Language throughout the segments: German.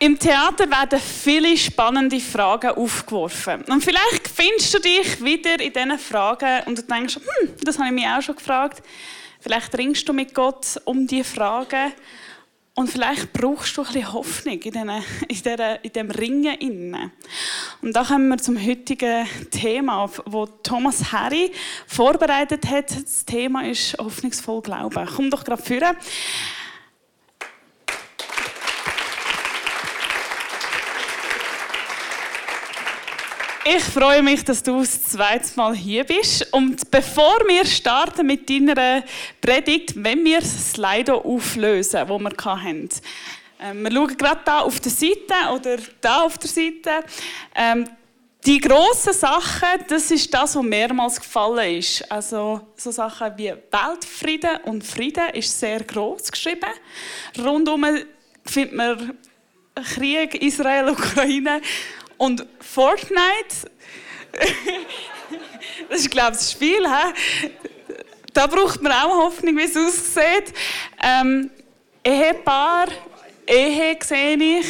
Im Theater werden viele spannende Fragen aufgeworfen. Und vielleicht findest du dich wieder in diesen Fragen und du denkst, hm, das habe ich mich auch schon gefragt. Vielleicht ringst du mit Gott um diese Fragen und vielleicht brauchst du ein bisschen Hoffnung in, diesen, in, dieser, in diesem Ringen. Innen. Und da kommen wir zum heutigen Thema, wo Thomas Harry vorbereitet hat. Das Thema ist hoffnungsvoll Glauben. Komm doch gerade führen. Ich freue mich, dass du das zweite Mal hier bist. Und bevor wir starten mit deiner Predigt, wenn wir das Slido auflösen, das wir hatten. Ähm, wir schauen gerade da auf der Seite oder da auf der Seite. Ähm, die grossen Sachen, das ist das, was mehrmals gefallen ist. Also so Sachen wie Weltfrieden und Frieden ist sehr groß geschrieben. Rundum findet man Krieg, Israel, Ukraine und Fortnite, das ist, glaube ich, das Spiel. He? Da braucht man auch Hoffnung, wie es aussieht. Ähm, Ehepaar, Ehe sehe ich.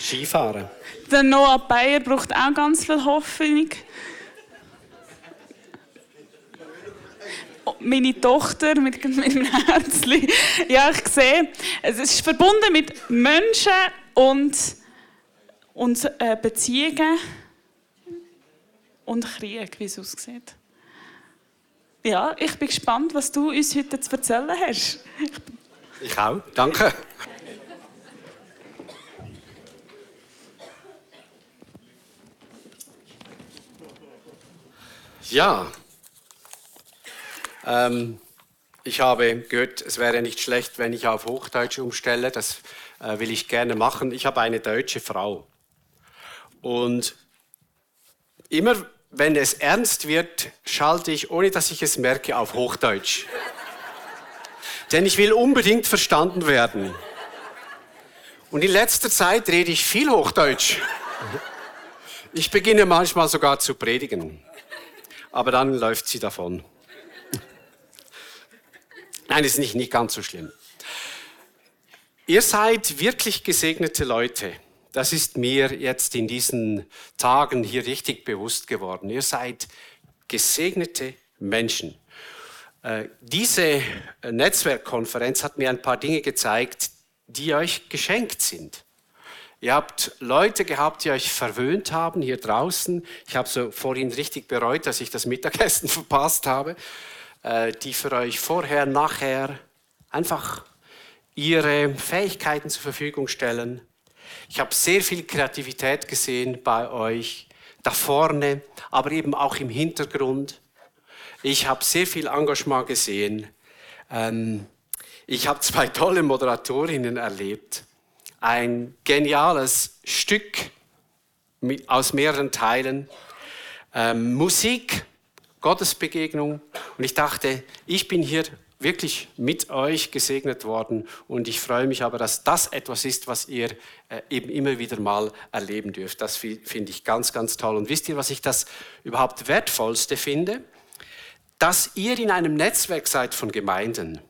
Skifahren. Der Noah Bayer braucht auch ganz viel Hoffnung. Meine Tochter mit, mit meinem Herzchen. Ja, ich sehe, es ist verbunden mit Menschen und und äh, Beziehungen und Krieg, wie es aussieht. Ja, ich bin gespannt, was du uns heute zu erzählen hast. Ich auch, danke. Ja, ähm, ich habe gehört, es wäre nicht schlecht, wenn ich auf Hochdeutsch umstelle. Das äh, will ich gerne machen. Ich habe eine deutsche Frau. Und immer wenn es ernst wird, schalte ich, ohne dass ich es merke, auf Hochdeutsch. Denn ich will unbedingt verstanden werden. Und in letzter Zeit rede ich viel Hochdeutsch. Ich beginne manchmal sogar zu predigen. Aber dann läuft sie davon. Nein, ist nicht, nicht ganz so schlimm. Ihr seid wirklich gesegnete Leute. Das ist mir jetzt in diesen Tagen hier richtig bewusst geworden. Ihr seid gesegnete Menschen. Äh, diese Netzwerkkonferenz hat mir ein paar Dinge gezeigt, die euch geschenkt sind. Ihr habt Leute gehabt, die euch verwöhnt haben hier draußen. Ich habe so vorhin richtig bereut, dass ich das Mittagessen verpasst habe. Äh, die für euch vorher, nachher einfach ihre Fähigkeiten zur Verfügung stellen. Ich habe sehr viel Kreativität gesehen bei euch, da vorne, aber eben auch im Hintergrund. Ich habe sehr viel Engagement gesehen. Ähm, ich habe zwei tolle Moderatorinnen erlebt. Ein geniales Stück aus mehreren Teilen. Ähm, Musik, Gottesbegegnung. Und ich dachte, ich bin hier wirklich mit euch gesegnet worden und ich freue mich aber, dass das etwas ist, was ihr äh, eben immer wieder mal erleben dürft. Das finde ich ganz, ganz toll. Und wisst ihr, was ich das überhaupt wertvollste finde? Dass ihr in einem Netzwerk seid von Gemeinden,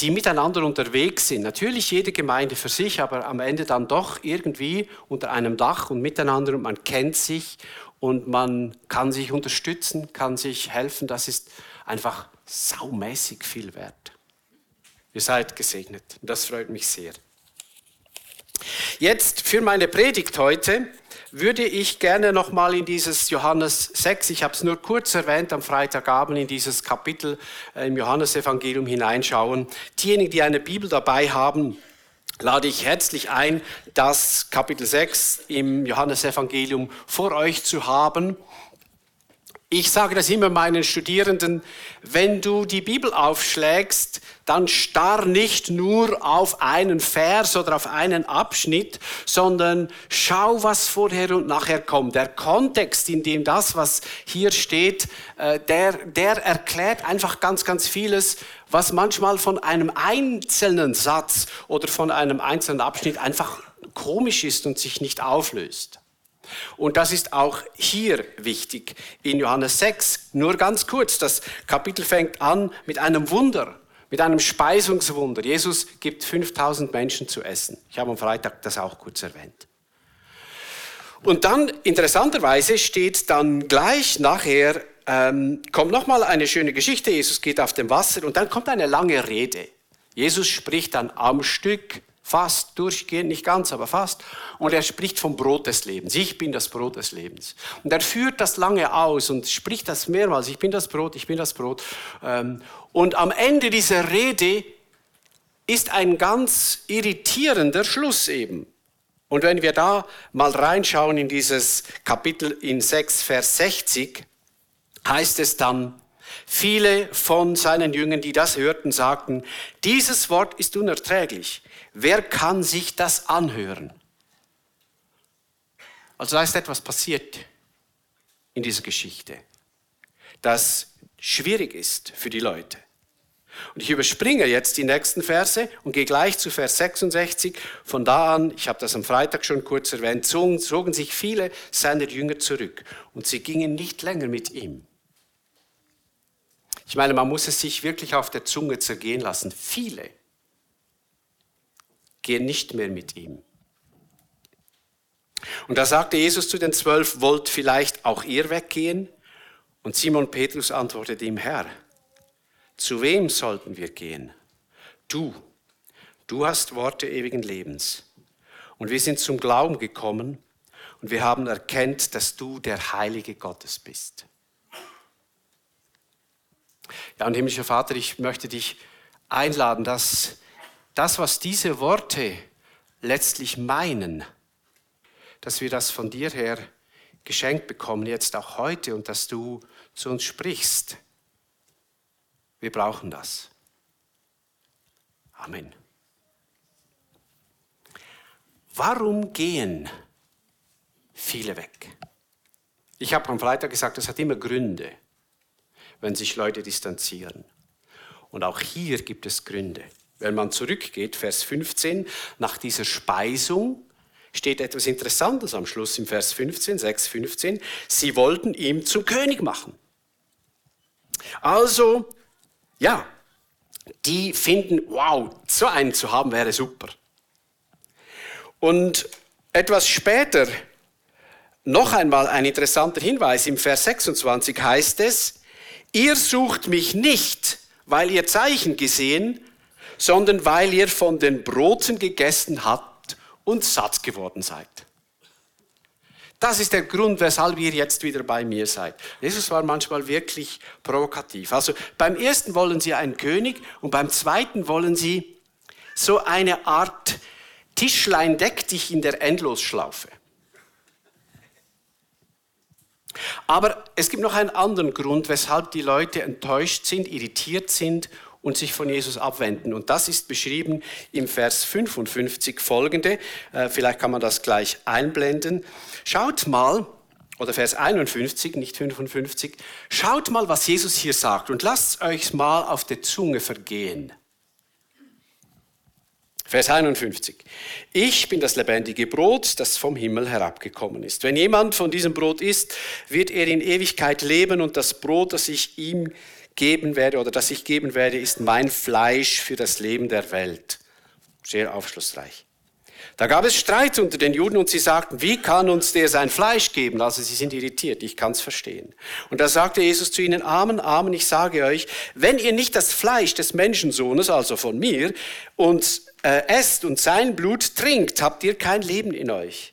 die miteinander unterwegs sind. Natürlich jede Gemeinde für sich, aber am Ende dann doch irgendwie unter einem Dach und miteinander und man kennt sich und man kann sich unterstützen, kann sich helfen. Das ist einfach saumäßig viel wert. Ihr seid gesegnet das freut mich sehr. Jetzt für meine Predigt heute würde ich gerne nochmal in dieses Johannes 6, ich habe es nur kurz erwähnt am Freitagabend, in dieses Kapitel äh, im Johannesevangelium hineinschauen. Diejenigen, die eine Bibel dabei haben, lade ich herzlich ein, das Kapitel 6 im Johannesevangelium vor euch zu haben. Ich sage das immer meinen Studierenden, wenn du die Bibel aufschlägst, dann starr nicht nur auf einen Vers oder auf einen Abschnitt, sondern schau, was vorher und nachher kommt. Der Kontext, in dem das, was hier steht, äh, der, der erklärt einfach ganz, ganz vieles, was manchmal von einem einzelnen Satz oder von einem einzelnen Abschnitt einfach komisch ist und sich nicht auflöst. Und das ist auch hier wichtig. In Johannes 6, nur ganz kurz, das Kapitel fängt an mit einem Wunder, mit einem Speisungswunder. Jesus gibt 5000 Menschen zu essen. Ich habe am Freitag das auch kurz erwähnt. Und dann, interessanterweise, steht dann gleich nachher, ähm, kommt nochmal eine schöne Geschichte. Jesus geht auf dem Wasser und dann kommt eine lange Rede. Jesus spricht dann am Stück, fast durchgehend, nicht ganz, aber fast. Und er spricht vom Brot des Lebens. Ich bin das Brot des Lebens. Und er führt das lange aus und spricht das mehrmals. Ich bin das Brot, ich bin das Brot. Ähm, und am Ende dieser Rede ist ein ganz irritierender Schluss eben. Und wenn wir da mal reinschauen in dieses Kapitel in 6, Vers 60, heißt es dann, viele von seinen Jüngern, die das hörten, sagten, dieses Wort ist unerträglich. Wer kann sich das anhören? Also da ist etwas passiert in dieser Geschichte, das schwierig ist für die Leute. Und ich überspringe jetzt die nächsten Verse und gehe gleich zu Vers 66. Von da an, ich habe das am Freitag schon kurz erwähnt, zogen, zogen sich viele seiner Jünger zurück und sie gingen nicht länger mit ihm. Ich meine, man muss es sich wirklich auf der Zunge zergehen lassen. Viele gehen nicht mehr mit ihm. Und da sagte Jesus zu den Zwölf, wollt vielleicht auch ihr weggehen? Und Simon Petrus antwortete ihm, Herr, zu wem sollten wir gehen? Du, du hast Worte ewigen Lebens. Und wir sind zum Glauben gekommen und wir haben erkennt, dass du der Heilige Gottes bist. Ja, und himmlischer Vater, ich möchte dich einladen, dass das, was diese Worte letztlich meinen, dass wir das von dir her geschenkt bekommen, jetzt auch heute, und dass du zu uns sprichst wir brauchen das. Amen. Warum gehen viele weg? Ich habe am Freitag gesagt, das hat immer Gründe, wenn sich Leute distanzieren. Und auch hier gibt es Gründe. Wenn man zurückgeht, Vers 15, nach dieser Speisung steht etwas Interessantes am Schluss im Vers 15, 6, 15. Sie wollten ihn zum König machen. Also ja, die finden, wow, so einen zu haben wäre super. Und etwas später noch einmal ein interessanter Hinweis. Im Vers 26 heißt es, ihr sucht mich nicht, weil ihr Zeichen gesehen, sondern weil ihr von den Broten gegessen habt und satt geworden seid. Das ist der Grund, weshalb ihr jetzt wieder bei mir seid. Jesus war manchmal wirklich provokativ. Also beim ersten wollen sie einen König und beim zweiten wollen sie so eine Art Tischlein deck dich in der Endlosschlaufe. Aber es gibt noch einen anderen Grund, weshalb die Leute enttäuscht sind, irritiert sind und sich von Jesus abwenden. Und das ist beschrieben im Vers 55 folgende. Äh, vielleicht kann man das gleich einblenden. Schaut mal, oder Vers 51, nicht 55, schaut mal, was Jesus hier sagt und lasst euch mal auf der Zunge vergehen. Vers 51. Ich bin das lebendige Brot, das vom Himmel herabgekommen ist. Wenn jemand von diesem Brot isst, wird er in Ewigkeit leben und das Brot, das ich ihm geben werde oder das ich geben werde, ist mein Fleisch für das Leben der Welt. Sehr aufschlussreich. Da gab es Streit unter den Juden und sie sagten, wie kann uns der sein Fleisch geben? Also sie sind irritiert, ich kann es verstehen. Und da sagte Jesus zu ihnen, Amen, Amen, ich sage euch, wenn ihr nicht das Fleisch des Menschensohnes, also von mir, und äh, esst und sein Blut trinkt, habt ihr kein Leben in euch.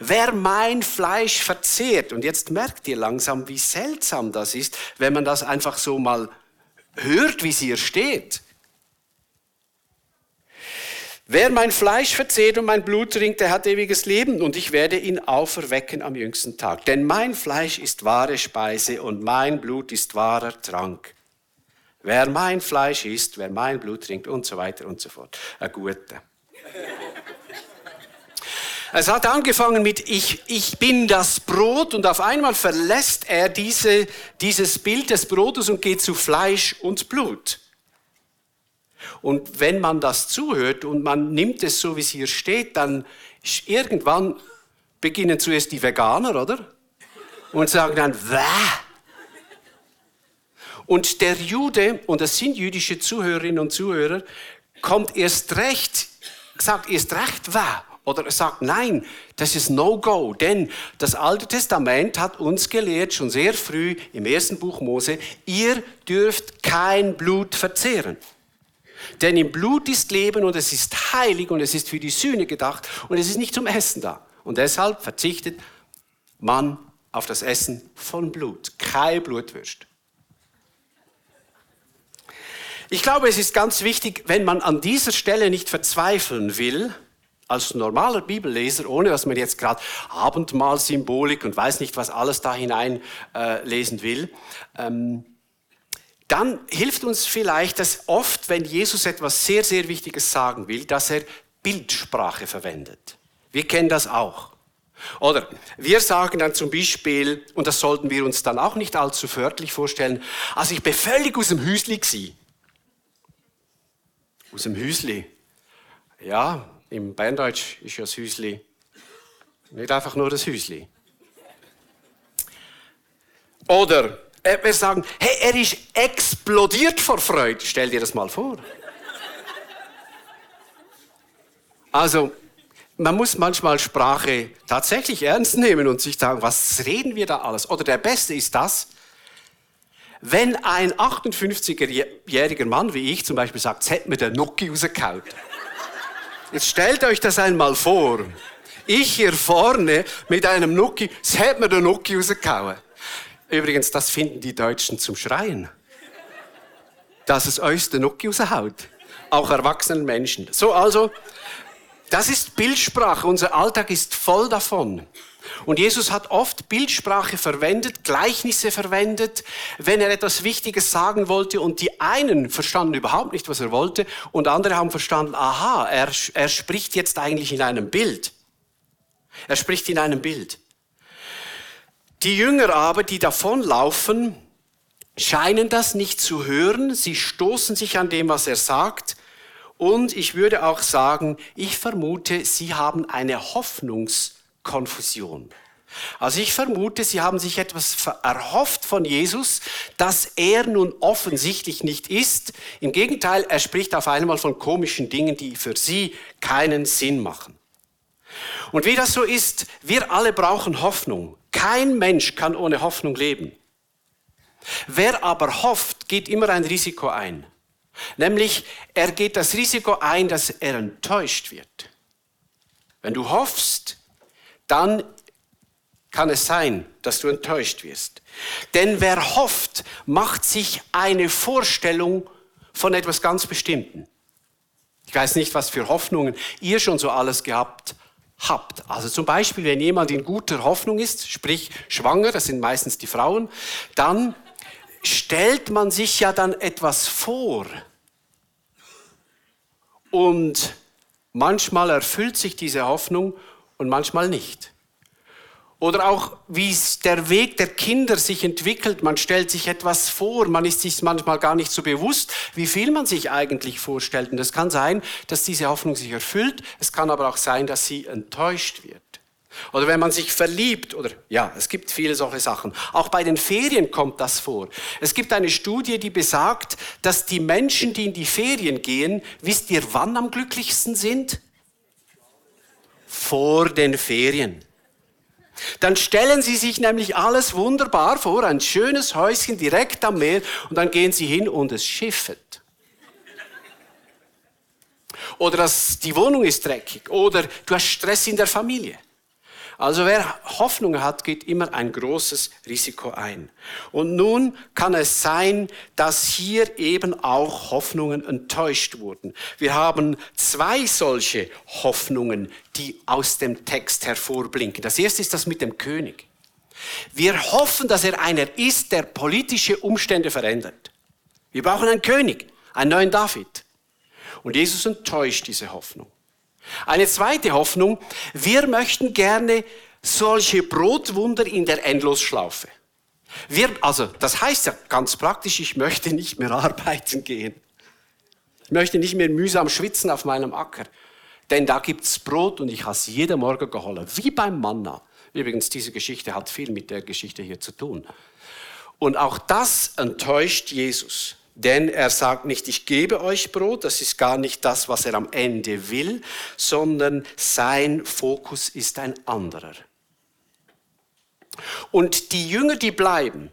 Wer mein Fleisch verzehrt, und jetzt merkt ihr langsam, wie seltsam das ist, wenn man das einfach so mal hört, wie es hier steht. Wer mein Fleisch verzehrt und mein Blut trinkt, der hat ewiges Leben und ich werde ihn auferwecken am jüngsten Tag. Denn mein Fleisch ist wahre Speise und mein Blut ist wahrer Trank. Wer mein Fleisch isst, wer mein Blut trinkt und so weiter und so fort. Ein guter. Es hat angefangen mit ich, ich bin das Brot und auf einmal verlässt er diese, dieses Bild des Brotes und geht zu Fleisch und Blut. Und wenn man das zuhört und man nimmt es so, wie es hier steht, dann irgendwann beginnen zuerst die Veganer, oder? Und sagen dann, Wäh! Und der Jude, und das sind jüdische Zuhörerinnen und Zuhörer, kommt erst recht, sagt erst recht wahr. Oder sagt, nein, das ist No-Go. Denn das Alte Testament hat uns gelehrt, schon sehr früh im ersten Buch Mose, ihr dürft kein Blut verzehren. Denn im Blut ist Leben und es ist heilig und es ist für die Sühne gedacht und es ist nicht zum Essen da. Und deshalb verzichtet man auf das Essen von Blut. Kein Blutwürst. Ich glaube, es ist ganz wichtig, wenn man an dieser Stelle nicht verzweifeln will, als normaler Bibelleser, ohne dass man jetzt gerade Abendmahlsymbolik und weiß nicht, was alles da hinein äh, lesen will, ähm, dann hilft uns vielleicht, dass oft, wenn Jesus etwas sehr, sehr Wichtiges sagen will, dass er Bildsprache verwendet. Wir kennen das auch. Oder wir sagen dann zum Beispiel, und das sollten wir uns dann auch nicht allzu förmlich vorstellen, also ich bin völlig aus dem Hüsli gsi. Aus dem Hüsli. Ja, im Berndeutsch ist ja das Hüsli nicht einfach nur das Hüsli. Oder äh, wir sagen, hey, er ist explodiert vor Freude. Stell dir das mal vor. Also, man muss manchmal Sprache tatsächlich ernst nehmen und sich sagen, was reden wir da alles? Oder der Beste ist das, wenn ein 58-jähriger Mann wie ich zum Beispiel sagt, es hätte mir der Nuki rausgehauen. Jetzt stellt euch das einmal vor. Ich hier vorne mit einem Nuki, es hätte mir der Nuki rausgehauen. Übrigens, das finden die Deutschen zum Schreien. Dass es euch der Nuki raushaut. Auch erwachsenen Menschen. So, also, das ist Bildsprache. Unser Alltag ist voll davon. Und Jesus hat oft Bildsprache verwendet, Gleichnisse verwendet, wenn er etwas Wichtiges sagen wollte. Und die einen verstanden überhaupt nicht, was er wollte, und andere haben verstanden, aha, er, er spricht jetzt eigentlich in einem Bild. Er spricht in einem Bild. Die Jünger aber, die davonlaufen, scheinen das nicht zu hören. Sie stoßen sich an dem, was er sagt. Und ich würde auch sagen, ich vermute, sie haben eine Hoffnungskonfusion. Also ich vermute, sie haben sich etwas erhofft von Jesus, das er nun offensichtlich nicht ist. Im Gegenteil, er spricht auf einmal von komischen Dingen, die für sie keinen Sinn machen. Und wie das so ist, wir alle brauchen Hoffnung. Kein Mensch kann ohne Hoffnung leben. Wer aber hofft, geht immer ein Risiko ein. Nämlich, er geht das Risiko ein, dass er enttäuscht wird. Wenn du hoffst, dann kann es sein, dass du enttäuscht wirst. Denn wer hofft, macht sich eine Vorstellung von etwas ganz Bestimmten. Ich weiß nicht, was für Hoffnungen ihr schon so alles gehabt habt. Also zum Beispiel, wenn jemand in guter Hoffnung ist, sprich schwanger, das sind meistens die Frauen, dann stellt man sich ja dann etwas vor. Und manchmal erfüllt sich diese Hoffnung und manchmal nicht. Oder auch, wie der Weg der Kinder sich entwickelt. Man stellt sich etwas vor, man ist sich manchmal gar nicht so bewusst, wie viel man sich eigentlich vorstellt. Und es kann sein, dass diese Hoffnung sich erfüllt. Es kann aber auch sein, dass sie enttäuscht wird. Oder wenn man sich verliebt, oder ja, es gibt viele solche Sachen. Auch bei den Ferien kommt das vor. Es gibt eine Studie, die besagt, dass die Menschen, die in die Ferien gehen, wisst ihr, wann am glücklichsten sind? Vor den Ferien. Dann stellen Sie sich nämlich alles wunderbar vor, ein schönes Häuschen direkt am Meer und dann gehen Sie hin und es schiffet. Oder das, die Wohnung ist dreckig oder du hast Stress in der Familie. Also wer Hoffnung hat, geht immer ein großes Risiko ein. Und nun kann es sein, dass hier eben auch Hoffnungen enttäuscht wurden. Wir haben zwei solche Hoffnungen, die aus dem Text hervorblinken. Das erste ist das mit dem König. Wir hoffen, dass er einer ist, der politische Umstände verändert. Wir brauchen einen König, einen neuen David. Und Jesus enttäuscht diese Hoffnung. Eine zweite Hoffnung, wir möchten gerne solche Brotwunder in der Endlosschlaufe. Wir, also, das heißt ja ganz praktisch, ich möchte nicht mehr arbeiten gehen. Ich möchte nicht mehr mühsam schwitzen auf meinem Acker. Denn da gibt's Brot und ich habe es jeden Morgen geholt, wie beim Manna. Übrigens, diese Geschichte hat viel mit der Geschichte hier zu tun. Und auch das enttäuscht Jesus. Denn er sagt nicht, ich gebe euch Brot, das ist gar nicht das, was er am Ende will, sondern sein Fokus ist ein anderer. Und die Jünger, die bleiben,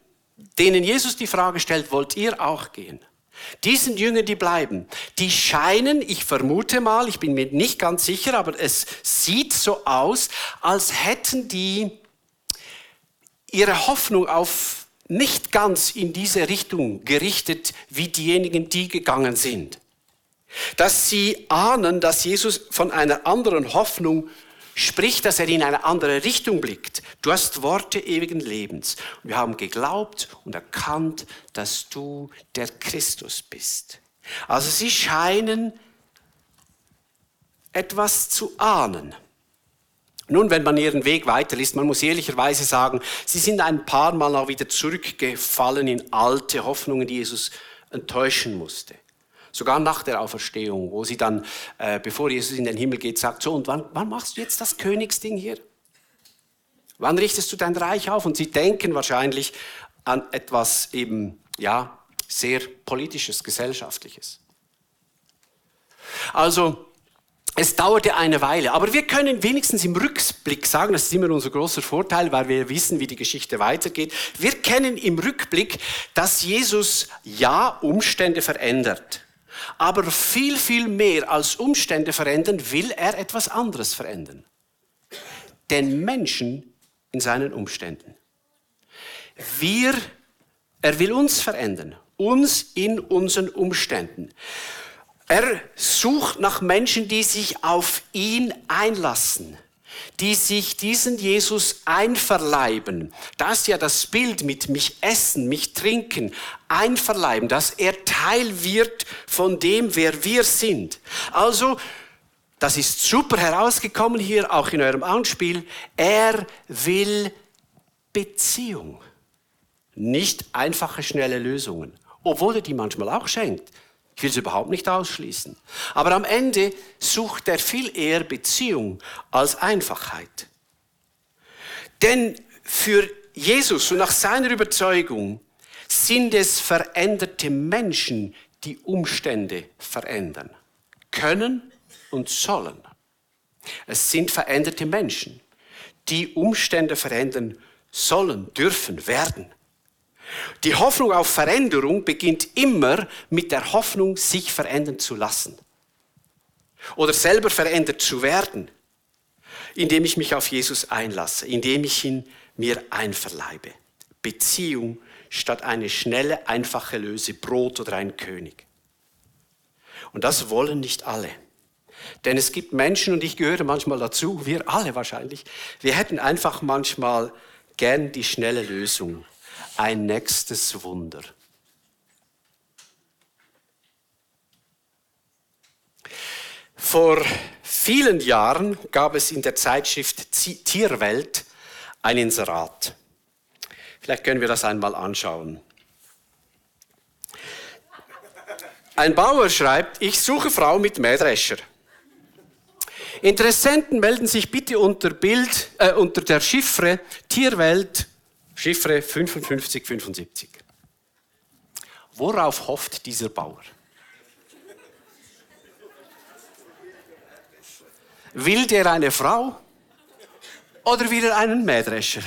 denen Jesus die Frage stellt, wollt ihr auch gehen? Diesen Jünger, die bleiben, die scheinen, ich vermute mal, ich bin mir nicht ganz sicher, aber es sieht so aus, als hätten die ihre Hoffnung auf nicht ganz in diese Richtung gerichtet wie diejenigen, die gegangen sind. Dass sie ahnen, dass Jesus von einer anderen Hoffnung spricht, dass er in eine andere Richtung blickt. Du hast Worte ewigen Lebens. Wir haben geglaubt und erkannt, dass du der Christus bist. Also sie scheinen etwas zu ahnen. Nun, wenn man ihren Weg weiterliest, man muss ehrlicherweise sagen, sie sind ein paar Mal auch wieder zurückgefallen in alte Hoffnungen, die Jesus enttäuschen musste. Sogar nach der Auferstehung, wo sie dann, äh, bevor Jesus in den Himmel geht, sagt, so, und wann, wann machst du jetzt das Königsding hier? Wann richtest du dein Reich auf? Und sie denken wahrscheinlich an etwas eben, ja, sehr politisches, gesellschaftliches. Also, es dauerte eine Weile, aber wir können wenigstens im Rückblick sagen, das ist immer unser großer Vorteil, weil wir wissen, wie die Geschichte weitergeht. Wir kennen im Rückblick, dass Jesus ja Umstände verändert. Aber viel, viel mehr als Umstände verändern, will er etwas anderes verändern. Den Menschen in seinen Umständen. Wir, er will uns verändern, uns in unseren Umständen. Er sucht nach Menschen, die sich auf ihn einlassen die sich diesen Jesus einverleiben. Das ist ja das Bild mit mich essen, mich trinken, einverleiben, dass er Teil wird von dem, wer wir sind. Also, das ist super herausgekommen hier, auch in eurem Anspiel. Er will Beziehung, nicht einfache, schnelle Lösungen, obwohl er die manchmal auch schenkt. Ich will es überhaupt nicht ausschließen. Aber am Ende sucht er viel eher Beziehung als Einfachheit. Denn für Jesus und nach seiner Überzeugung sind es veränderte Menschen, die Umstände verändern. Können und sollen. Es sind veränderte Menschen, die Umstände verändern sollen, dürfen, werden. Die Hoffnung auf Veränderung beginnt immer mit der Hoffnung, sich verändern zu lassen. Oder selber verändert zu werden, indem ich mich auf Jesus einlasse, indem ich ihn mir einverleibe. Beziehung statt eine schnelle, einfache Löse, Brot oder ein König. Und das wollen nicht alle. Denn es gibt Menschen, und ich gehöre manchmal dazu, wir alle wahrscheinlich, wir hätten einfach manchmal gern die schnelle Lösung ein nächstes Wunder. Vor vielen Jahren gab es in der Zeitschrift Tierwelt ein Inserat. Vielleicht können wir das einmal anschauen. Ein Bauer schreibt, ich suche Frau mit Mähdrescher. Interessenten melden sich bitte unter, Bild, äh, unter der Chiffre Tierwelt Chiffre 5575. Worauf hofft dieser Bauer? Will der eine Frau oder will er einen Mähdrescher?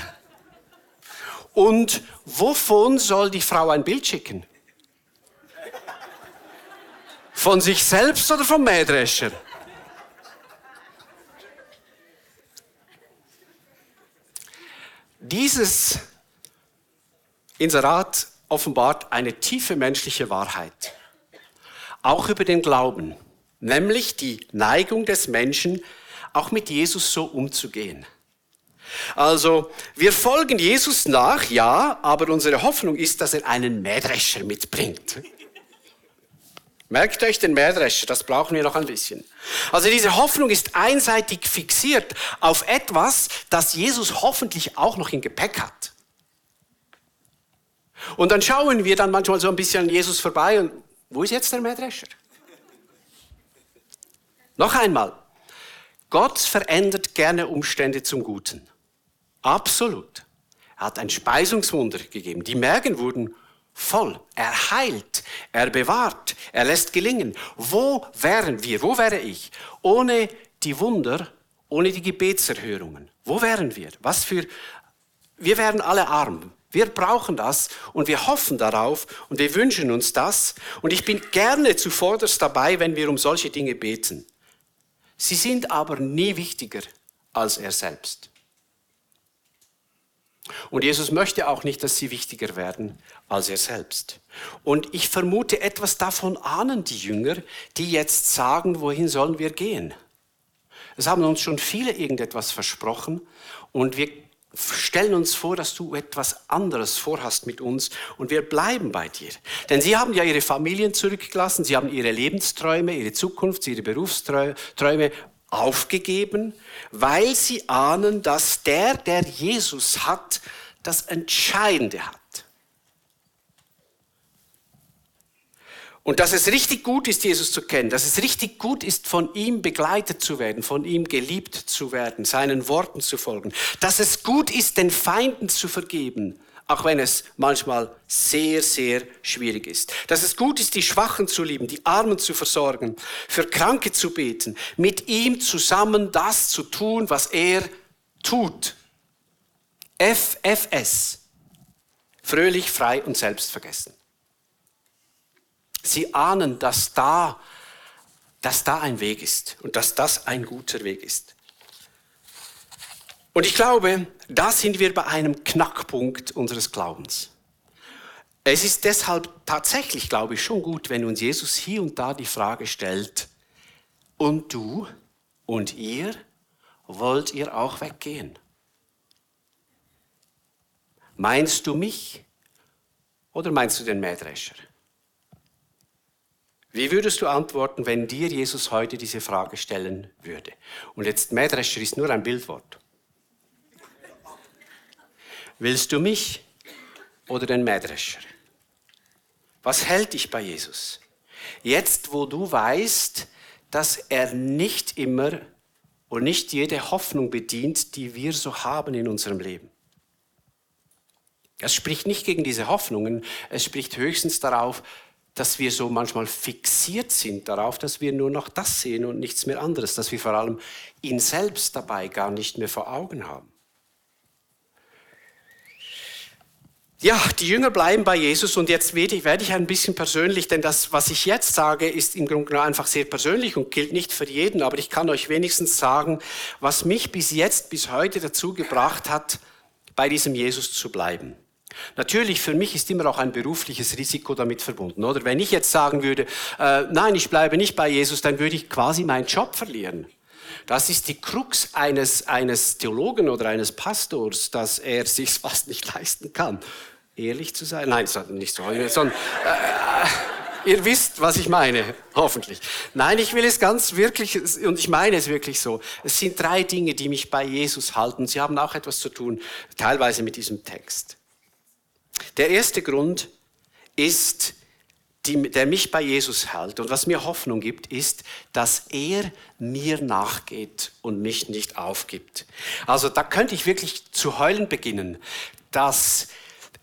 Und wovon soll die Frau ein Bild schicken? Von sich selbst oder vom Mähdrescher? Dieses Inserat offenbart eine tiefe menschliche Wahrheit, auch über den Glauben, nämlich die Neigung des Menschen, auch mit Jesus so umzugehen. Also, wir folgen Jesus nach, ja, aber unsere Hoffnung ist, dass er einen Mähdrescher mitbringt. Merkt euch den Mähdrescher, das brauchen wir noch ein bisschen. Also diese Hoffnung ist einseitig fixiert auf etwas, das Jesus hoffentlich auch noch im Gepäck hat. Und dann schauen wir dann manchmal so ein bisschen an Jesus vorbei und wo ist jetzt der Mähdrescher? Noch einmal, Gott verändert gerne Umstände zum Guten. Absolut. Er hat ein Speisungswunder gegeben. Die Mägen wurden voll. Er heilt, er bewahrt, er lässt gelingen. Wo wären wir, wo wäre ich, ohne die Wunder, ohne die Gebetserhörungen? Wo wären wir? Was für, wir wären alle arm. Wir brauchen das und wir hoffen darauf und wir wünschen uns das. Und ich bin gerne zuvorderst dabei, wenn wir um solche Dinge beten. Sie sind aber nie wichtiger als er selbst. Und Jesus möchte auch nicht, dass sie wichtiger werden als er selbst. Und ich vermute, etwas davon ahnen die Jünger, die jetzt sagen, wohin sollen wir gehen? Es haben uns schon viele irgendetwas versprochen und wir stellen uns vor, dass du etwas anderes vorhast mit uns und wir bleiben bei dir. Denn sie haben ja ihre Familien zurückgelassen, sie haben ihre Lebensträume, ihre Zukunft, ihre Berufsträume aufgegeben, weil sie ahnen, dass der, der Jesus hat, das Entscheidende hat. Und dass es richtig gut ist, Jesus zu kennen, dass es richtig gut ist, von ihm begleitet zu werden, von ihm geliebt zu werden, seinen Worten zu folgen. Dass es gut ist, den Feinden zu vergeben, auch wenn es manchmal sehr, sehr schwierig ist. Dass es gut ist, die Schwachen zu lieben, die Armen zu versorgen, für Kranke zu beten, mit ihm zusammen das zu tun, was er tut. FFS. Fröhlich, frei und selbstvergessen. Sie ahnen, dass da, dass da ein Weg ist und dass das ein guter Weg ist. Und ich glaube, da sind wir bei einem Knackpunkt unseres Glaubens. Es ist deshalb tatsächlich, glaube ich, schon gut, wenn uns Jesus hier und da die Frage stellt, und du und ihr, wollt ihr auch weggehen? Meinst du mich oder meinst du den Mähdrescher? Wie würdest du antworten, wenn dir Jesus heute diese Frage stellen würde? Und jetzt Mähdrescher ist nur ein Bildwort. Willst du mich oder den Mähdrescher? Was hält dich bei Jesus? Jetzt, wo du weißt, dass er nicht immer und nicht jede Hoffnung bedient, die wir so haben in unserem Leben. Es spricht nicht gegen diese Hoffnungen, es spricht höchstens darauf, dass wir so manchmal fixiert sind darauf, dass wir nur noch das sehen und nichts mehr anderes, dass wir vor allem ihn selbst dabei gar nicht mehr vor Augen haben. Ja, die Jünger bleiben bei Jesus und jetzt werde ich, ein bisschen persönlich, denn das, was ich jetzt sage, ist im Grunde genommen einfach sehr persönlich und gilt nicht für jeden, aber ich kann euch wenigstens sagen, was mich bis jetzt, bis heute dazu gebracht hat, bei diesem Jesus zu bleiben. Natürlich, für mich ist immer auch ein berufliches Risiko damit verbunden, oder? Wenn ich jetzt sagen würde, äh, nein, ich bleibe nicht bei Jesus, dann würde ich quasi meinen Job verlieren. Das ist die Krux eines, eines Theologen oder eines Pastors, dass er sich fast nicht leisten kann, ehrlich zu sein. Nein, nicht so, sondern äh, ihr wisst, was ich meine, hoffentlich. Nein, ich will es ganz wirklich, und ich meine es wirklich so. Es sind drei Dinge, die mich bei Jesus halten. Sie haben auch etwas zu tun, teilweise mit diesem Text. Der erste Grund ist die, der mich bei Jesus hält und was mir Hoffnung gibt, ist, dass er mir nachgeht und mich nicht aufgibt. Also da könnte ich wirklich zu heulen beginnen, dass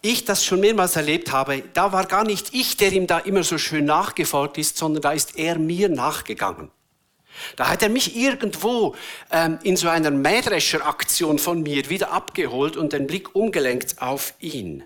ich das schon mehrmals erlebt habe. Da war gar nicht ich, der ihm da immer so schön nachgefolgt ist, sondern da ist er mir nachgegangen. Da hat er mich irgendwo ähm, in so einer Mähdrescher-Aktion von mir wieder abgeholt und den Blick umgelenkt auf ihn.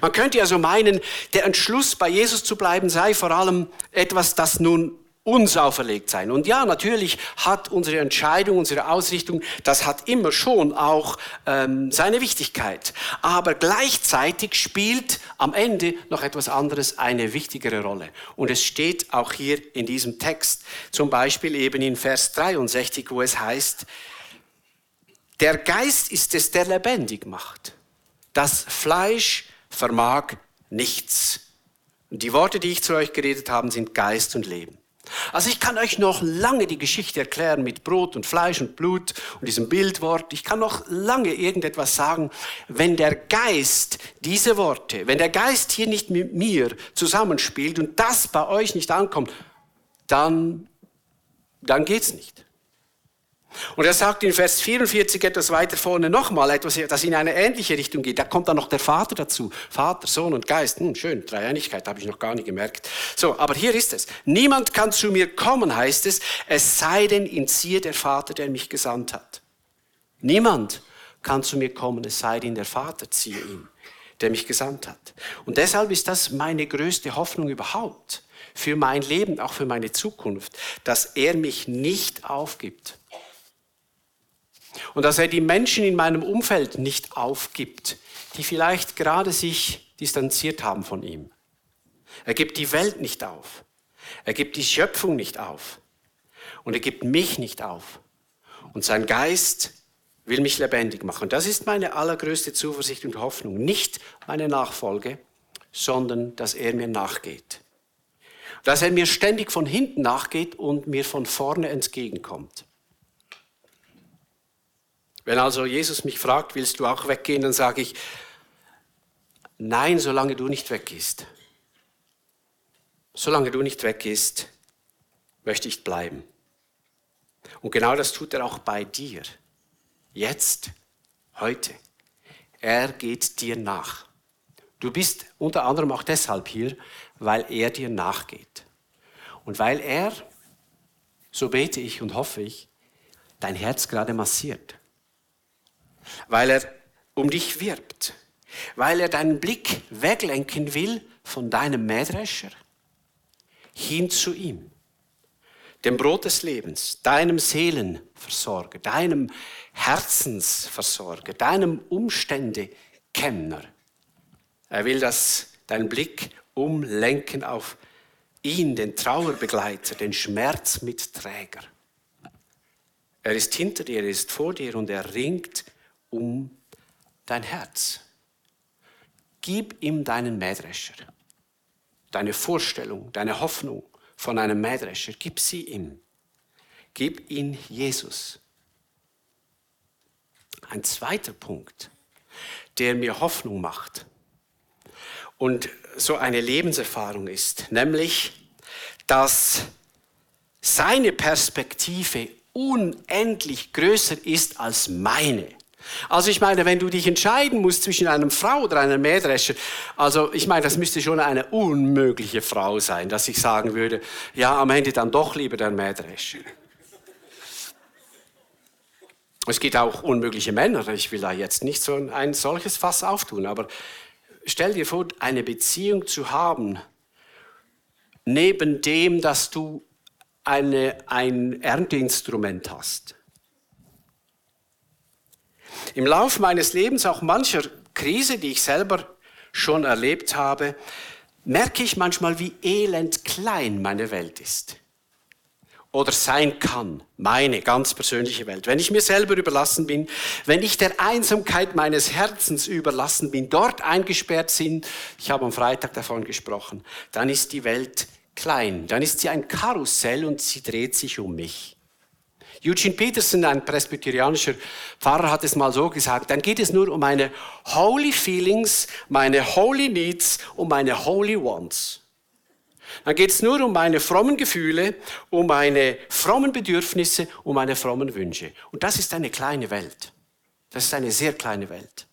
Man könnte ja so meinen, der Entschluss, bei Jesus zu bleiben, sei vor allem etwas, das nun uns auferlegt sein. Und ja, natürlich hat unsere Entscheidung, unsere Ausrichtung, das hat immer schon auch ähm, seine Wichtigkeit. Aber gleichzeitig spielt am Ende noch etwas anderes eine wichtigere Rolle. Und es steht auch hier in diesem Text, zum Beispiel eben in Vers 63, wo es heißt, der Geist ist es, der lebendig macht. Das Fleisch vermag nichts. Und die Worte, die ich zu euch geredet habe, sind Geist und Leben. Also ich kann euch noch lange die Geschichte erklären mit Brot und Fleisch und Blut und diesem Bildwort. Ich kann noch lange irgendetwas sagen. Wenn der Geist diese Worte, wenn der Geist hier nicht mit mir zusammenspielt und das bei euch nicht ankommt, dann, dann geht's nicht. Und er sagt in Vers 44 etwas weiter vorne nochmal etwas, das in eine ähnliche Richtung geht. Da kommt dann noch der Vater dazu. Vater, Sohn und Geist. Hm, schön, Dreieinigkeit habe ich noch gar nicht gemerkt. So, aber hier ist es. Niemand kann zu mir kommen, heißt es, es sei denn, ihn ziehe der Vater, der mich gesandt hat. Niemand kann zu mir kommen, es sei denn, der Vater ziehe ihn, der mich gesandt hat. Und deshalb ist das meine größte Hoffnung überhaupt für mein Leben, auch für meine Zukunft, dass er mich nicht aufgibt und dass er die Menschen in meinem Umfeld nicht aufgibt, die vielleicht gerade sich distanziert haben von ihm. Er gibt die Welt nicht auf. Er gibt die Schöpfung nicht auf. Und er gibt mich nicht auf. Und sein Geist will mich lebendig machen. Das ist meine allergrößte Zuversicht und Hoffnung. Nicht meine Nachfolge, sondern dass er mir nachgeht. Dass er mir ständig von hinten nachgeht und mir von vorne entgegenkommt. Wenn also Jesus mich fragt, willst du auch weggehen, dann sage ich, nein, solange du nicht weggehst. Solange du nicht weggehst, möchte ich bleiben. Und genau das tut er auch bei dir. Jetzt, heute. Er geht dir nach. Du bist unter anderem auch deshalb hier, weil er dir nachgeht. Und weil er, so bete ich und hoffe ich, dein Herz gerade massiert weil er um dich wirbt, weil er deinen Blick weglenken will von deinem Mähdrescher hin zu ihm, dem Brot des Lebens, deinem Seelenversorger, deinem Herzensversorger, deinem Umständekenner. Er will, dass dein Blick umlenken auf ihn, den Trauerbegleiter, den Schmerzmitträger. Er ist hinter dir, er ist vor dir und er ringt um dein Herz. Gib ihm deinen Mähdrescher, deine Vorstellung, deine Hoffnung von einem Mähdrescher, gib sie ihm. Gib ihn Jesus. Ein zweiter Punkt, der mir Hoffnung macht und so eine Lebenserfahrung ist, nämlich, dass seine Perspektive unendlich größer ist als meine. Also ich meine, wenn du dich entscheiden musst zwischen einer Frau oder einem Mähdrescher, also ich meine, das müsste schon eine unmögliche Frau sein, dass ich sagen würde, ja, am Ende dann doch lieber der Mähdrescher. Es gibt auch unmögliche Männer, ich will da jetzt nicht so ein solches Fass auftun, aber stell dir vor, eine Beziehung zu haben, neben dem, dass du eine, ein Ernteinstrument hast im Lauf meines Lebens, auch mancher Krise, die ich selber schon erlebt habe, merke ich manchmal, wie elend klein meine Welt ist. Oder sein kann, meine ganz persönliche Welt. Wenn ich mir selber überlassen bin, wenn ich der Einsamkeit meines Herzens überlassen bin, dort eingesperrt bin, ich habe am Freitag davon gesprochen, dann ist die Welt klein, dann ist sie ein Karussell und sie dreht sich um mich. Eugene Peterson, ein presbyterianischer Pfarrer, hat es mal so gesagt, dann geht es nur um meine holy feelings, meine holy needs und meine holy wants. Dann geht es nur um meine frommen Gefühle, um meine frommen Bedürfnisse, um meine frommen Wünsche. Und das ist eine kleine Welt. Das ist eine sehr kleine Welt.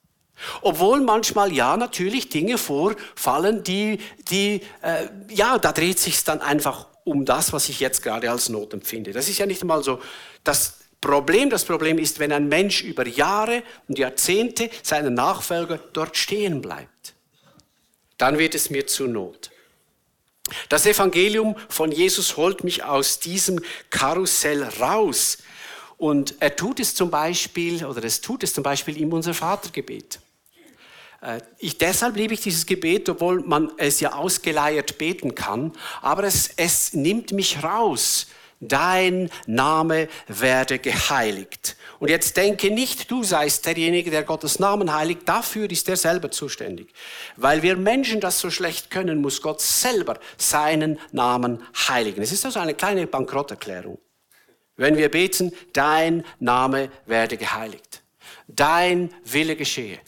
Obwohl manchmal ja natürlich Dinge vorfallen, die, die äh, ja, da dreht sich dann einfach um das, was ich jetzt gerade als Not empfinde. Das ist ja nicht einmal so das Problem. Das Problem ist, wenn ein Mensch über Jahre und Jahrzehnte seinen Nachfolger dort stehen bleibt. Dann wird es mir zu Not. Das Evangelium von Jesus holt mich aus diesem Karussell raus. Und er tut es zum Beispiel, oder es tut es zum Beispiel im Unser Vatergebet. Äh, ich, deshalb liebe ich dieses Gebet, obwohl man es ja ausgeleiert beten kann, aber es, es nimmt mich raus. Dein Name werde geheiligt. Und jetzt denke nicht, du seist derjenige, der Gottes Namen heiligt. Dafür ist er selber zuständig. Weil wir Menschen das so schlecht können, muss Gott selber seinen Namen heiligen. Es ist also eine kleine Bankrotterklärung. Wenn wir beten, dein Name werde geheiligt. Dein Wille geschehe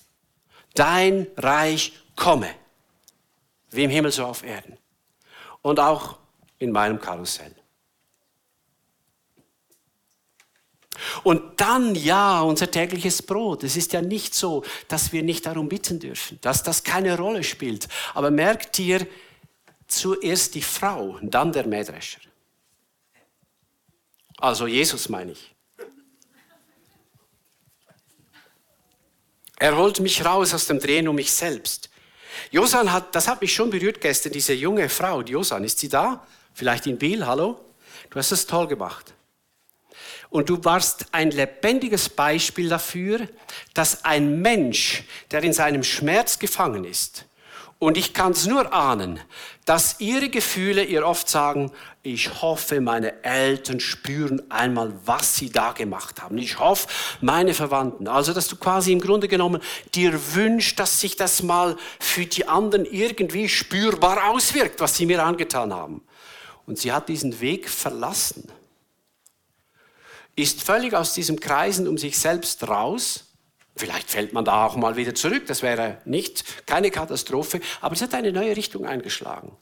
dein Reich komme, wie im Himmel so auf Erden. Und auch in meinem Karussell. Und dann, ja, unser tägliches Brot. Es ist ja nicht so, dass wir nicht darum bitten dürfen, dass das keine Rolle spielt. Aber merkt ihr, zuerst die Frau, dann der Mähdrescher. Also Jesus meine ich. Er holt mich raus aus dem Drehen um mich selbst. Josan hat, das hat mich schon berührt gestern, diese junge Frau, die Josan, ist sie da? Vielleicht in Biel, hallo? Du hast es toll gemacht. Und du warst ein lebendiges Beispiel dafür, dass ein Mensch, der in seinem Schmerz gefangen ist, und ich kann es nur ahnen, dass ihre Gefühle ihr oft sagen, ich hoffe, meine Eltern spüren einmal, was sie da gemacht haben. Ich hoffe, meine Verwandten. Also, dass du quasi im Grunde genommen dir wünschst, dass sich das mal für die anderen irgendwie spürbar auswirkt, was sie mir angetan haben. Und sie hat diesen Weg verlassen. Ist völlig aus diesem Kreisen um sich selbst raus Vielleicht fällt man da auch mal wieder zurück, das wäre nicht keine Katastrophe, aber es hat eine neue Richtung eingeschlagen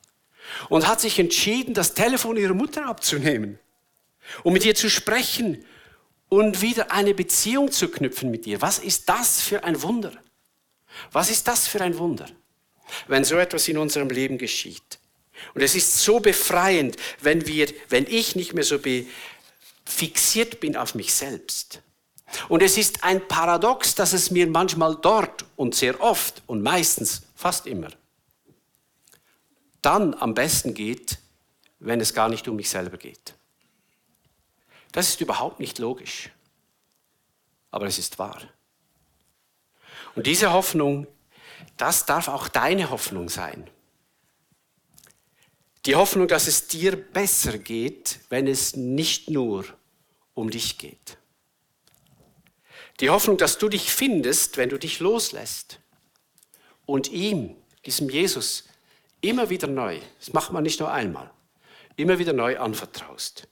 und hat sich entschieden, das Telefon ihrer Mutter abzunehmen, um mit ihr zu sprechen und wieder eine Beziehung zu knüpfen mit ihr. Was ist das für ein Wunder? Was ist das für ein Wunder, wenn so etwas in unserem Leben geschieht? Und es ist so befreiend, wenn wir, wenn ich nicht mehr so fixiert bin auf mich selbst, und es ist ein Paradox, dass es mir manchmal dort und sehr oft und meistens, fast immer, dann am besten geht, wenn es gar nicht um mich selber geht. Das ist überhaupt nicht logisch, aber es ist wahr. Und diese Hoffnung, das darf auch deine Hoffnung sein. Die Hoffnung, dass es dir besser geht, wenn es nicht nur um dich geht. Die Hoffnung, dass du dich findest, wenn du dich loslässt und ihm, diesem Jesus, immer wieder neu, das macht man nicht nur einmal, immer wieder neu anvertraust.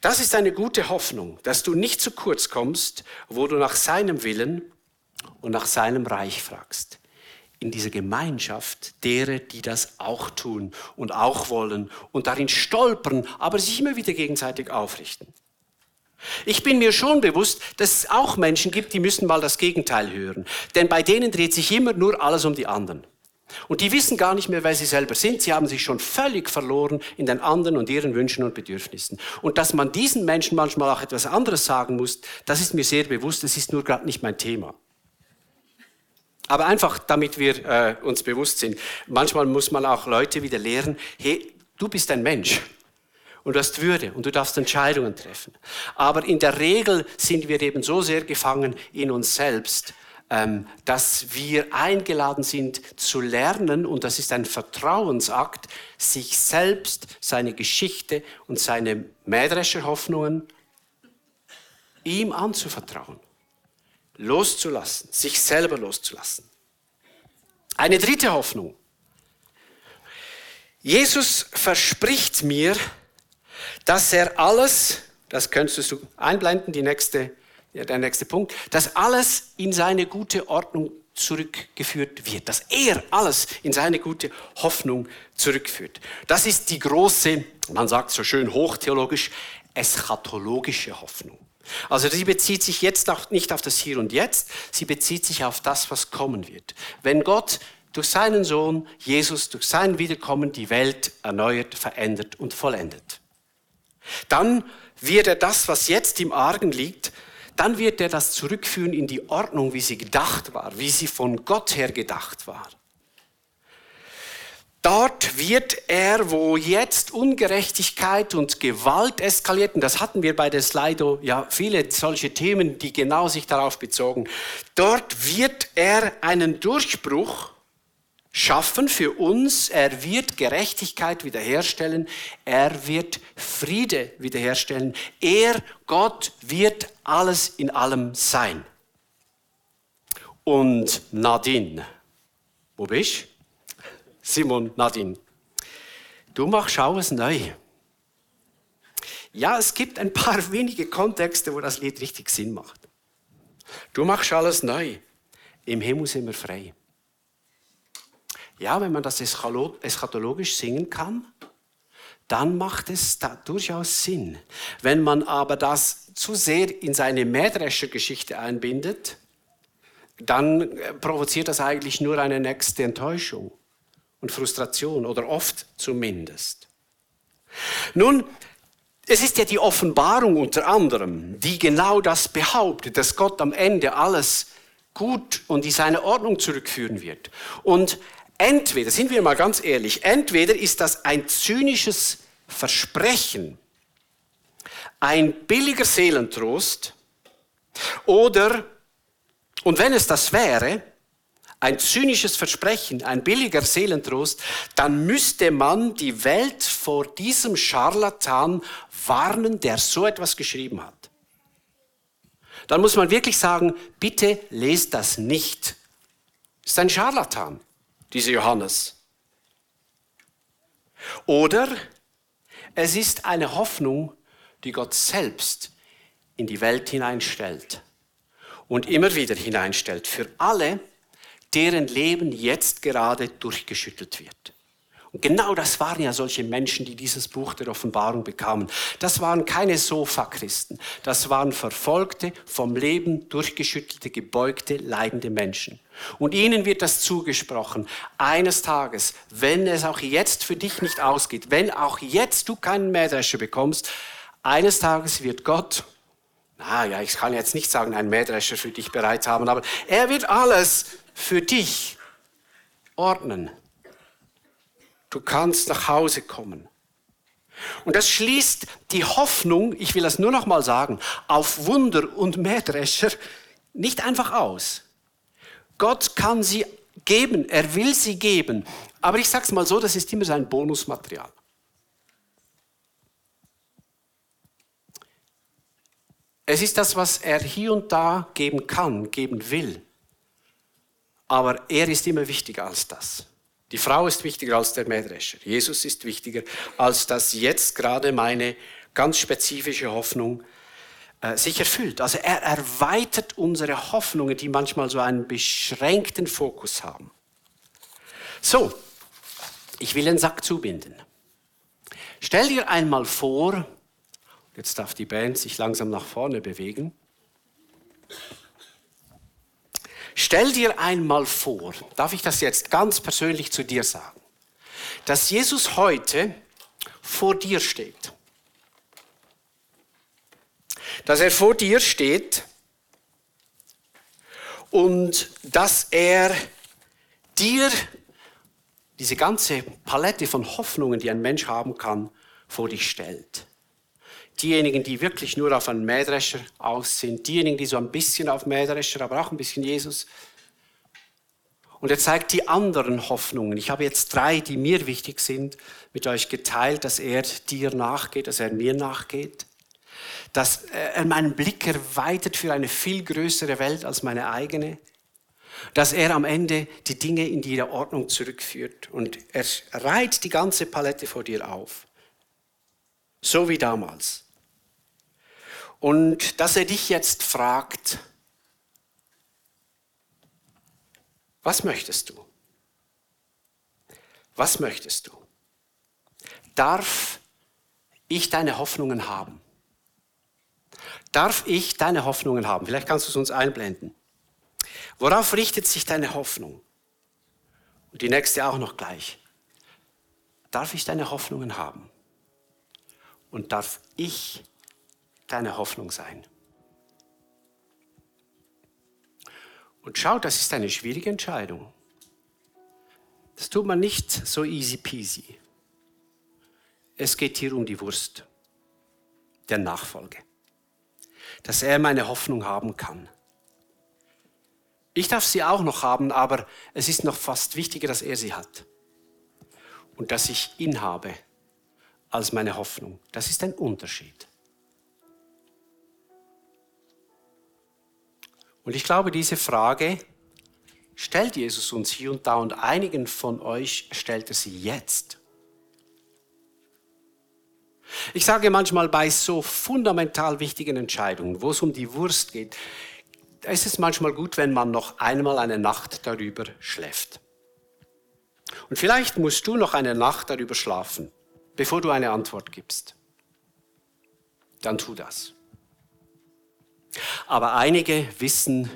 Das ist eine gute Hoffnung, dass du nicht zu kurz kommst, wo du nach seinem Willen und nach seinem Reich fragst. In dieser Gemeinschaft derer, die das auch tun und auch wollen und darin stolpern, aber sich immer wieder gegenseitig aufrichten. Ich bin mir schon bewusst, dass es auch Menschen gibt, die müssen mal das Gegenteil hören. Denn bei denen dreht sich immer nur alles um die anderen. Und die wissen gar nicht mehr, wer sie selber sind. Sie haben sich schon völlig verloren in den anderen und ihren Wünschen und Bedürfnissen. Und dass man diesen Menschen manchmal auch etwas anderes sagen muss, das ist mir sehr bewusst. Das ist nur gerade nicht mein Thema. Aber einfach, damit wir äh, uns bewusst sind, manchmal muss man auch Leute wieder lehren, hey, du bist ein Mensch. Und du hast Würde und du darfst Entscheidungen treffen. Aber in der Regel sind wir eben so sehr gefangen in uns selbst, ähm, dass wir eingeladen sind zu lernen, und das ist ein Vertrauensakt, sich selbst, seine Geschichte und seine Mähdrescherhoffnungen ihm anzuvertrauen, loszulassen, sich selber loszulassen. Eine dritte Hoffnung. Jesus verspricht mir, dass er alles, das könntest du einblenden, die nächste, der nächste Punkt, dass alles in seine gute Ordnung zurückgeführt wird, dass er alles in seine gute Hoffnung zurückführt. Das ist die große, man sagt so schön hochtheologisch, eschatologische Hoffnung. Also sie bezieht sich jetzt auch nicht auf das Hier und Jetzt, sie bezieht sich auf das, was kommen wird. Wenn Gott durch seinen Sohn Jesus, durch sein Wiederkommen die Welt erneuert, verändert und vollendet. Dann wird er das, was jetzt im Argen liegt, dann wird er das zurückführen in die Ordnung, wie sie gedacht war, wie sie von Gott her gedacht war. Dort wird er, wo jetzt Ungerechtigkeit und Gewalt eskalierten, das hatten wir bei der Slido, ja, viele solche Themen, die genau sich darauf bezogen, dort wird er einen Durchbruch schaffen für uns. Er wird Gerechtigkeit wiederherstellen. Er wird Friede wiederherstellen. Er, Gott, wird alles in allem sein. Und Nadine, wo bist du? Simon, Nadine, du machst alles neu. Ja, es gibt ein paar wenige Kontexte, wo das Lied richtig Sinn macht. Du machst alles neu. Im Himmel sind wir frei. Ja, wenn man das eschatologisch singen kann, dann macht es da durchaus Sinn. Wenn man aber das zu sehr in seine Mähdrescher-Geschichte einbindet, dann äh, provoziert das eigentlich nur eine nächste Enttäuschung und Frustration oder oft zumindest. Nun, es ist ja die Offenbarung unter anderem, die genau das behauptet, dass Gott am Ende alles gut und in seine Ordnung zurückführen wird. Und entweder, sind wir mal ganz ehrlich, entweder ist das ein zynisches Versprechen, ein billiger Seelentrost, oder, und wenn es das wäre, ein zynisches Versprechen, ein billiger Seelentrost, dann müsste man die Welt vor diesem Scharlatan warnen, der so etwas geschrieben hat dann muss man wirklich sagen, bitte lest das nicht. Ist ein Scharlatan, dieser Johannes. Oder es ist eine Hoffnung, die Gott selbst in die Welt hineinstellt und immer wieder hineinstellt für alle, deren Leben jetzt gerade durchgeschüttelt wird. Und genau das waren ja solche Menschen, die dieses Buch der Offenbarung bekamen. Das waren keine Sofa-Christen. Das waren verfolgte, vom Leben durchgeschüttelte, gebeugte, leidende Menschen. Und ihnen wird das zugesprochen. Eines Tages, wenn es auch jetzt für dich nicht ausgeht, wenn auch jetzt du keinen Mähdrescher bekommst, eines Tages wird Gott, na ja, ich kann jetzt nicht sagen, einen Mähdrescher für dich bereit haben, aber er wird alles für dich ordnen. Du kannst nach Hause kommen. Und das schließt die Hoffnung, ich will das nur noch mal sagen, auf Wunder und Mähdrescher nicht einfach aus. Gott kann sie geben, er will sie geben. Aber ich sage es mal so, das ist immer sein Bonusmaterial. Es ist das, was er hier und da geben kann, geben will. Aber er ist immer wichtiger als das. Die Frau ist wichtiger als der Mähdrescher. Jesus ist wichtiger, als dass jetzt gerade meine ganz spezifische Hoffnung äh, sich erfüllt. Also er erweitert unsere Hoffnungen, die manchmal so einen beschränkten Fokus haben. So, ich will den Sack zubinden. Stell dir einmal vor, jetzt darf die Band sich langsam nach vorne bewegen. Stell dir einmal vor, darf ich das jetzt ganz persönlich zu dir sagen, dass Jesus heute vor dir steht. Dass er vor dir steht und dass er dir diese ganze Palette von Hoffnungen, die ein Mensch haben kann, vor dich stellt diejenigen, die wirklich nur auf einen Mähdrescher aus sind, diejenigen, die so ein bisschen auf Mähdrescher, aber auch ein bisschen Jesus. Und er zeigt die anderen Hoffnungen. Ich habe jetzt drei, die mir wichtig sind, mit euch geteilt, dass er dir nachgeht, dass er mir nachgeht, dass er meinen Blick erweitert für eine viel größere Welt als meine eigene, dass er am Ende die Dinge in die Ordnung zurückführt und er reiht die ganze Palette vor dir auf. So wie damals. Und dass er dich jetzt fragt, was möchtest du? Was möchtest du? Darf ich deine Hoffnungen haben? Darf ich deine Hoffnungen haben? Vielleicht kannst du es uns einblenden. Worauf richtet sich deine Hoffnung? Und die nächste auch noch gleich. Darf ich deine Hoffnungen haben? Und darf ich deine Hoffnung sein. Und schau, das ist eine schwierige Entscheidung. Das tut man nicht so easy peasy. Es geht hier um die Wurst der Nachfolge. Dass er meine Hoffnung haben kann. Ich darf sie auch noch haben, aber es ist noch fast wichtiger, dass er sie hat. Und dass ich ihn habe als meine Hoffnung. Das ist ein Unterschied. Und ich glaube, diese Frage stellt Jesus uns hier und da und einigen von euch stellt er sie jetzt. Ich sage manchmal bei so fundamental wichtigen Entscheidungen, wo es um die Wurst geht, ist es manchmal gut, wenn man noch einmal eine Nacht darüber schläft. Und vielleicht musst du noch eine Nacht darüber schlafen, bevor du eine Antwort gibst. Dann tu das. Aber einige wissen,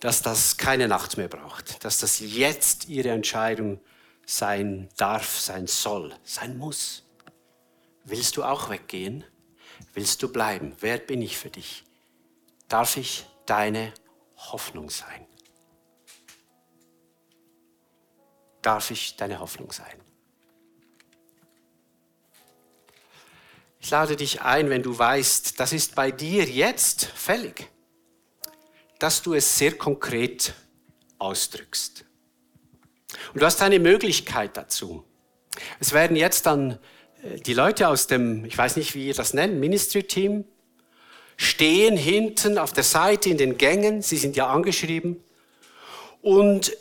dass das keine Nacht mehr braucht, dass das jetzt ihre Entscheidung sein darf, sein soll, sein muss. Willst du auch weggehen? Willst du bleiben? Wer bin ich für dich? Darf ich deine Hoffnung sein? Darf ich deine Hoffnung sein? Ich lade dich ein, wenn du weißt, das ist bei dir jetzt fällig, dass du es sehr konkret ausdrückst. Und du hast eine Möglichkeit dazu. Es werden jetzt dann äh, die Leute aus dem, ich weiß nicht, wie ihr das nennt, Ministry-Team, stehen hinten auf der Seite in den Gängen, sie sind ja angeschrieben, und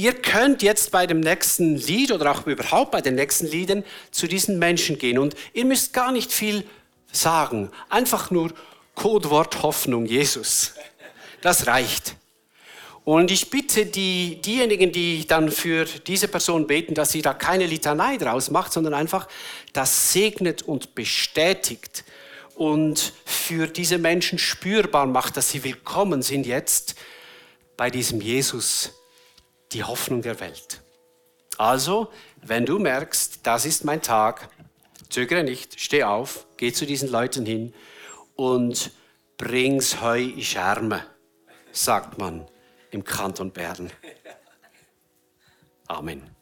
ihr könnt jetzt bei dem nächsten Lied oder auch überhaupt bei den nächsten Liedern zu diesen Menschen gehen und ihr müsst gar nicht viel sagen, einfach nur Codewort Hoffnung Jesus. Das reicht. Und ich bitte die, diejenigen, die dann für diese Person beten, dass sie da keine Litanei draus macht, sondern einfach das segnet und bestätigt und für diese Menschen spürbar macht, dass sie willkommen sind jetzt bei diesem Jesus, die Hoffnung der Welt. Also, wenn du merkst, das ist mein Tag, zögere nicht, steh auf, geh zu diesen Leuten hin und bring's Heu in Scherme, sagt man im Kanton Bern. Amen.